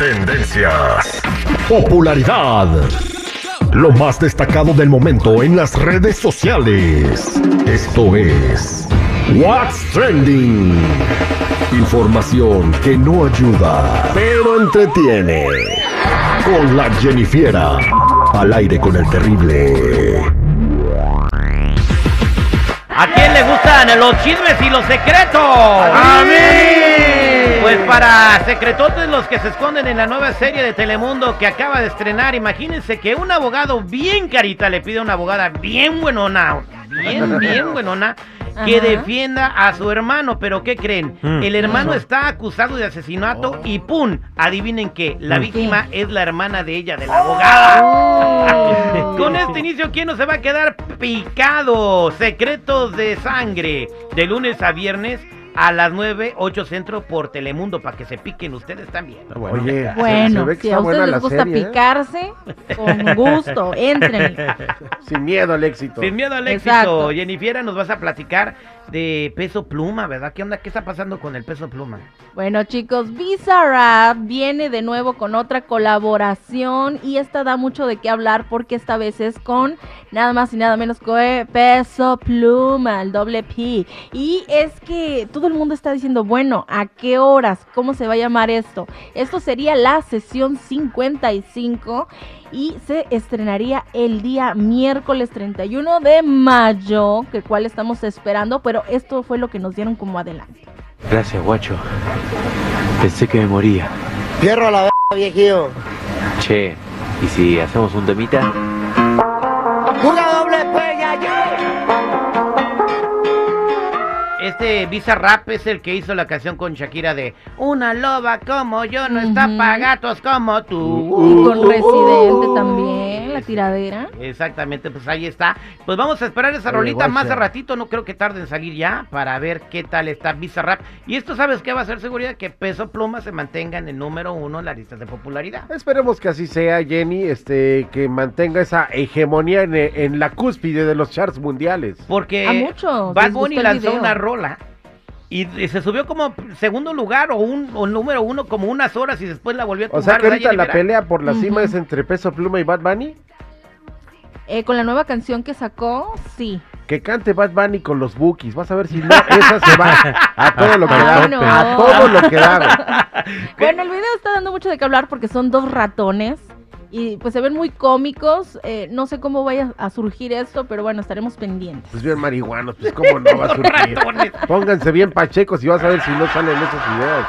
Tendencias. Popularidad. Lo más destacado del momento en las redes sociales. Esto es What's Trending. Información que no ayuda, pero entretiene. Con la Jennifiera. Al aire con el terrible. ¿A quién le gustan los chismes y los secretos? ¡A mí! Para secretotes los que se esconden en la nueva serie de Telemundo que acaba de estrenar, imagínense que un abogado bien carita le pide a una abogada bien buenona, bien, bien buenona, que Ajá. defienda a su hermano. Pero ¿qué creen? Mm. El hermano está acusado de asesinato y ¡pum! Adivinen que la Mm. víctima es la hermana de ella, de la abogada. Oh. Con este inicio, ¿quién no se va a quedar picado? Secretos de sangre. De lunes a viernes a las 9, 8 centro por Telemundo para que se piquen ustedes también. Oye, se- se Bueno, que si a ustedes les gusta serie, ¿eh? picarse, con gusto, entren. Sin miedo al éxito. Sin miedo al éxito, Exacto. Jennifer, nos vas a platicar de peso pluma, ¿verdad? ¿Qué onda? ¿Qué está pasando con el peso pluma? Bueno chicos, Bizarrap viene de nuevo con otra colaboración y esta da mucho de qué hablar porque esta vez es con nada más y nada menos que Peso Pluma, el doble P. Y es que todo el mundo está diciendo, bueno, ¿a qué horas? ¿Cómo se va a llamar esto? Esto sería la sesión 55 y se estrenaría el día miércoles 31 de mayo, que cual estamos esperando, pero esto fue lo que nos dieron como adelante. Gracias, guacho. Pensé que me moría. Fierro a la verga, viejillo. Che, ¿y si hacemos un temita? Este Visa Rap es el que hizo la canción con Shakira de Una loba como yo no está Ujú. pa' gatos como tú. Y con Residente también, la tiradera. Exactamente, pues ahí está. Pues vamos a esperar esa Oye, rolita más de ratito, no creo que tarde en salir ya para ver qué tal está Bizarrap. Y esto, ¿sabes qué va a ser seguridad? Que Peso Pluma se mantenga en el número uno en las listas de popularidad. Esperemos que así sea, Jenny, este, que mantenga esa hegemonía en, en la cúspide de los charts mundiales. Porque A Bad Bunny lanzó una rola y, y se subió como segundo lugar o un o número uno como unas horas y después la volvió a O tumbar. sea que ¿verdad, ahorita la pelea por la cima Ujú. es entre Peso Pluma y Bad Bunny. Eh, con la nueva canción que sacó, sí. Que cante Bad Bunny con los Bookies. Vas a ver si no, esa se va a todo lo que da. No. A todo lo que da. Bueno, el video está dando mucho de qué hablar porque son dos ratones y pues se ven muy cómicos. eh, no sé cómo vaya a surgir esto, pero bueno, estaremos pendientes. Pues bien marihuanos, pues cómo no va a surgir. Pónganse bien pachecos y vas a ver si no salen esos videos.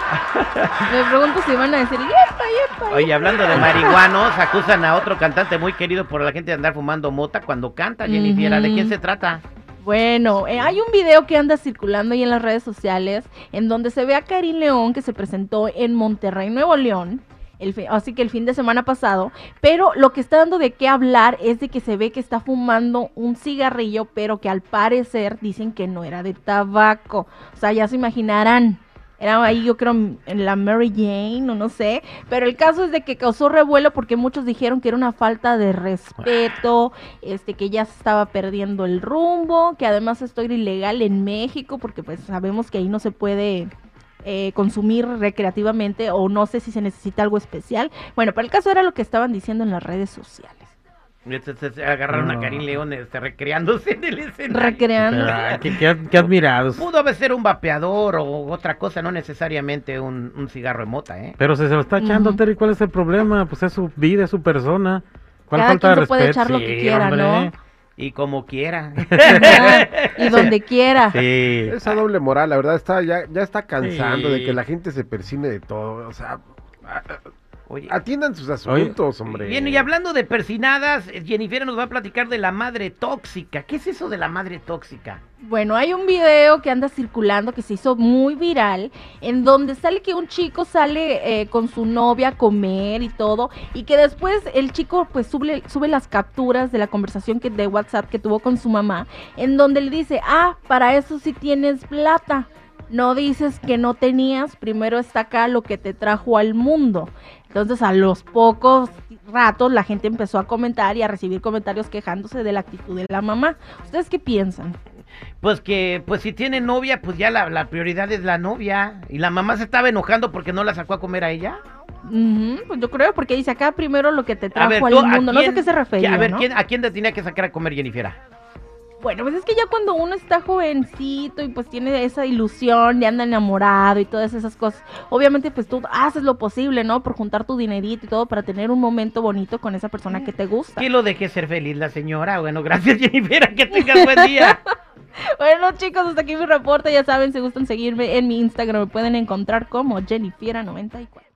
Me pregunto si van a decir, yepa, yepa. Oye, hablando de marihuanos, acusan a otro cantante muy querido por la gente de andar fumando mota cuando canta, Jennifer. ¿De quién se trata? Bueno, eh, hay un video que anda circulando ahí en las redes sociales en donde se ve a Karim León que se presentó en Monterrey, Nuevo León. El fi- así que el fin de semana pasado, pero lo que está dando de qué hablar es de que se ve que está fumando un cigarrillo, pero que al parecer dicen que no era de tabaco. O sea, ya se imaginarán. Era ahí, yo creo, en la Mary Jane o no sé. Pero el caso es de que causó revuelo porque muchos dijeron que era una falta de respeto, este, que ya se estaba perdiendo el rumbo, que además esto era ilegal en México porque pues sabemos que ahí no se puede eh, consumir recreativamente o no sé si se necesita algo especial. Bueno, pero el caso era lo que estaban diciendo en las redes sociales. Agarraron a Karim León este, recreándose en el escenario. Recreando. Ah, qué, qué- qué admirados. Pudo haber ser un vapeador o otra cosa, no necesariamente un, un cigarro de mota, ¿eh? Pero si se lo está echando. Terry, ¿cuál es el problema? Pues es su vida, es su persona. ¿Cuál Cada falta quien de se puede respeto? echar lo que quiera, hombre. ¿no? Y como quiera. y donde quiera. Sí. Esa doble moral, la verdad, está ya, ya está cansando Sí. de que la gente se persine de todo. O sea, Oye, Atiendan sus asuntos, hombre. Bien, y hablando de persinadas, Jennifer nos va a platicar de la madre tóxica. ¿Qué es eso de la madre tóxica? Bueno, hay un video que anda circulando que se hizo muy viral, en donde sale que un chico sale eh, con su novia a comer y todo, y que después el chico pues sube, sube las capturas de la conversación que, de WhatsApp que tuvo con su mamá, en donde le dice, ah, para eso sí tienes plata. No dices que no tenías, primero está acá lo que te trajo al mundo. Entonces a los pocos ratos la gente empezó a comentar y a recibir comentarios quejándose de la actitud de la mamá. ¿Ustedes qué piensan? Pues que, pues si tiene novia, pues ya la, la prioridad es la novia. Y la mamá se estaba enojando porque no la sacó a comer a ella. Ujú, pues yo creo, porque dice acá primero lo que te trajo ver, al tú, ¿a mundo. No sé qué se refería. A ver, ¿no? ¿quién, ¿a quién te tenía que sacar a comer, Jennifer? Bueno, pues es que ya cuando uno está jovencito y pues tiene esa ilusión de anda enamorado y todas esas cosas, obviamente pues tú haces lo posible, ¿no? Por juntar tu dinerito y todo para tener un momento bonito con esa persona que te gusta. Que lo deje ser feliz la señora. Bueno, gracias, Jennifer. Que tengas buen día. Bueno, chicos, hasta aquí mi reporte. Ya saben, si gustan seguirme en mi Instagram, me pueden encontrar como Jennifiera94.